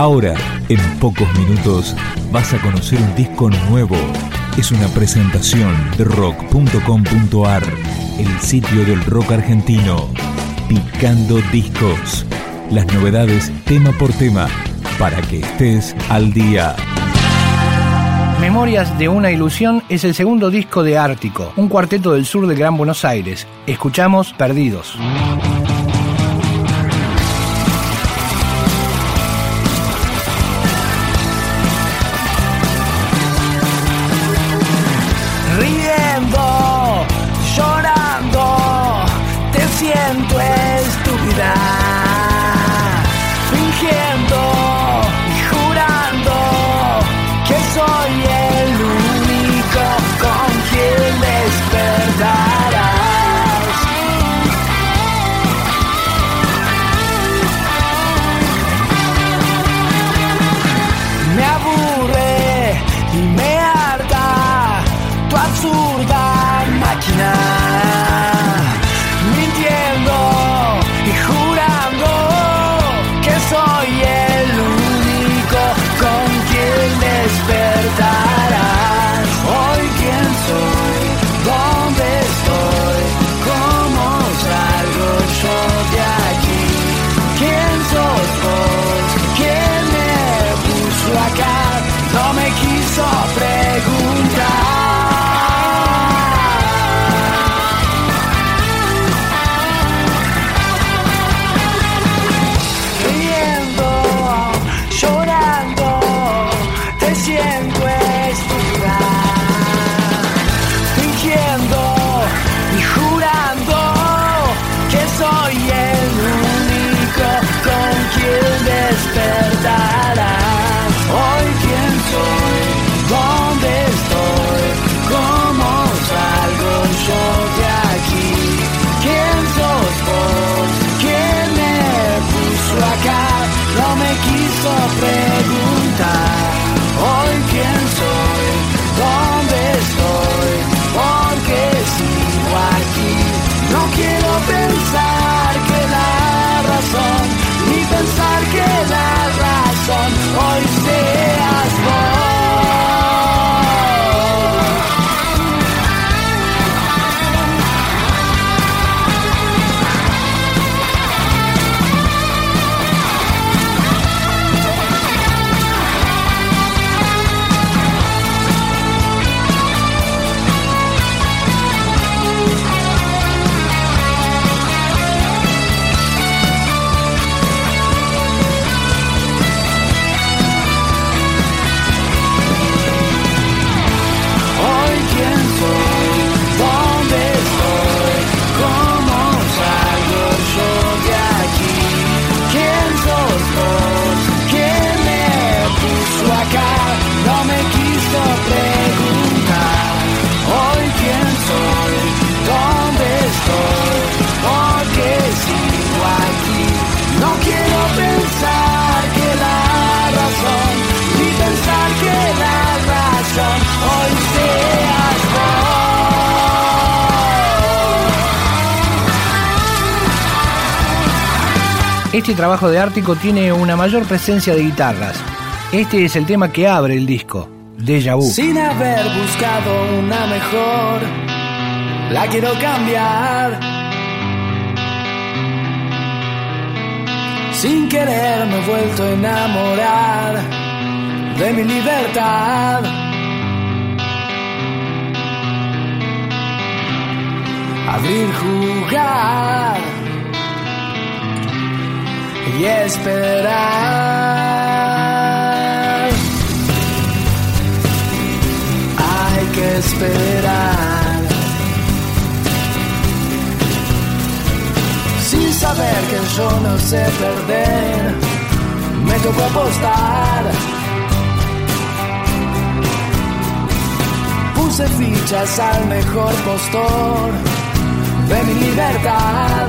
Ahora, en pocos minutos, vas a conocer un disco nuevo. Es una presentación de rock.com.ar, el sitio del rock argentino. Picando discos. Las novedades tema por tema, para que estés al día. Memorias de una ilusión es el segundo disco de Ártico, un cuarteto del sur del Gran Buenos Aires. Escuchamos Perdidos. Este trabajo de Ártico tiene una mayor presencia de guitarras. Este es el tema que abre el disco, Deja Vu. Sin haber buscado una mejor, la quiero cambiar. Sin querer me he vuelto a enamorar de mi libertad. Abrir, jugar y esperar. Hay que esperar. Sin saber que yo no sé perder, me tocó apostar. Puse fichas al mejor postor de mi libertad.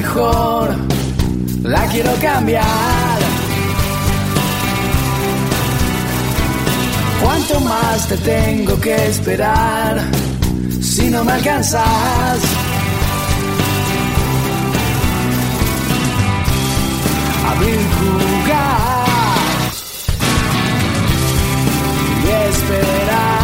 Mejor, la quiero cambiar. ¿Cuánto más te tengo que esperar si no me alcanzas? Abrir, jugar y esperar.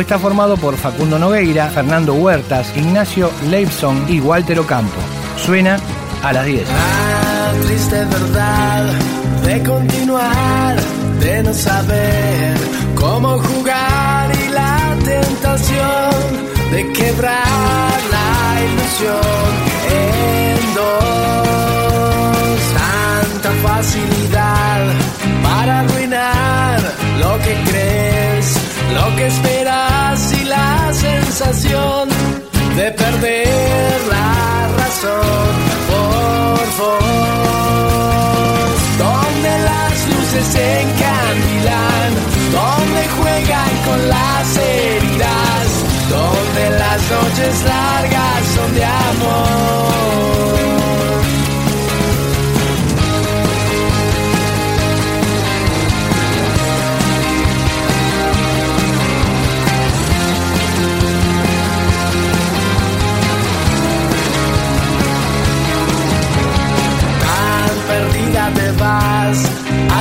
Está formado por Facundo Nogueira, Fernando Huertas, Ignacio Leibson y Walter Ocampo. Suena a las 10. La triste verdad de continuar, de no saber cómo jugar y la tentación de quebrar la ilusión en dos. Tanta facilidad para arruinar lo que crees lo que esperas y la sensación de perder la razón por vos. Donde las luces se encandilan, donde juegan con las heridas, donde las noches largas son de amor.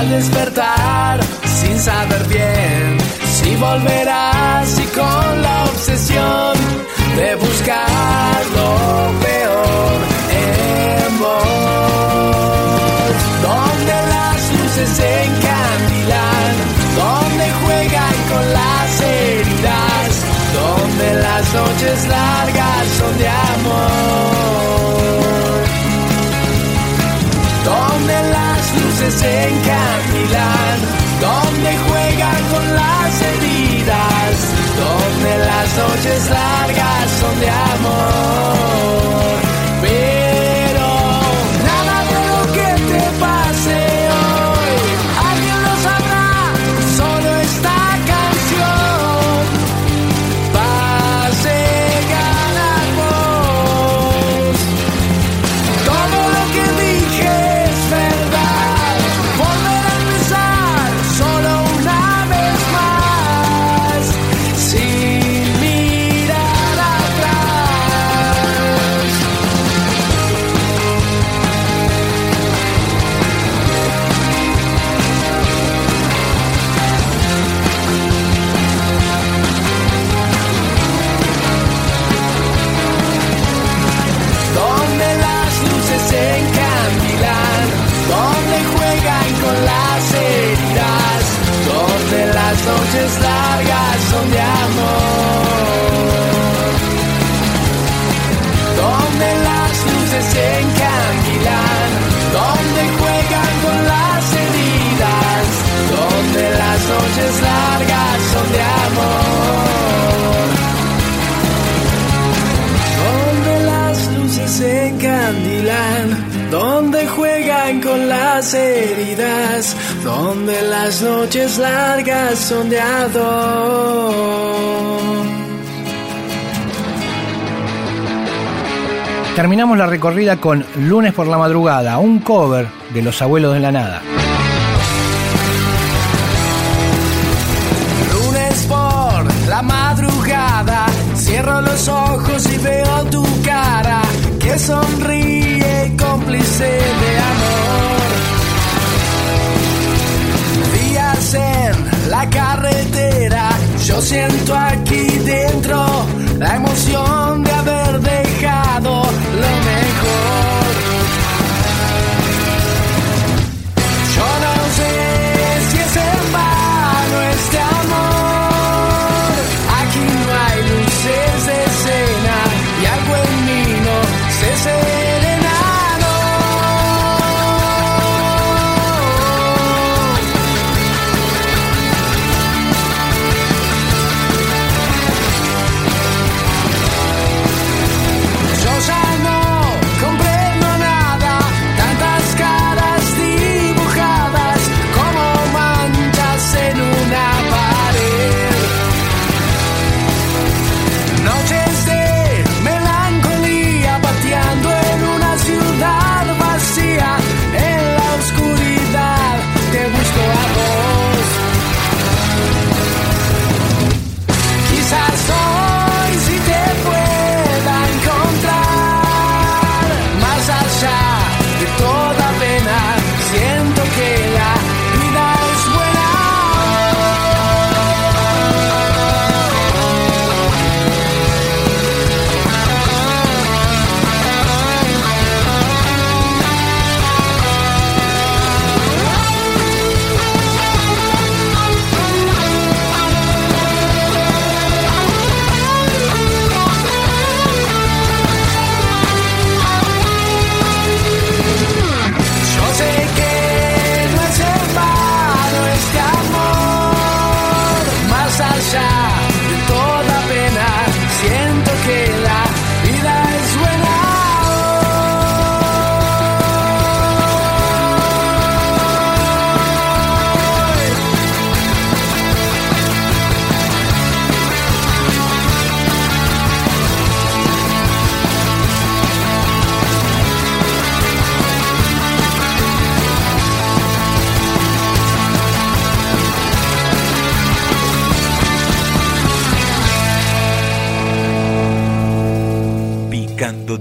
Al despertar sin saber bien si volverás y con la obsesión de buscar las noches largas just like juegan con las heridas, donde las noches largas son de ador. Terminamos la recorrida con Lunes por la madrugada, un cover de Los Abuelos de la Nada. Lunes por la madrugada, cierro los ojos y carretera. Yo siento aquí dentro la emoción de haber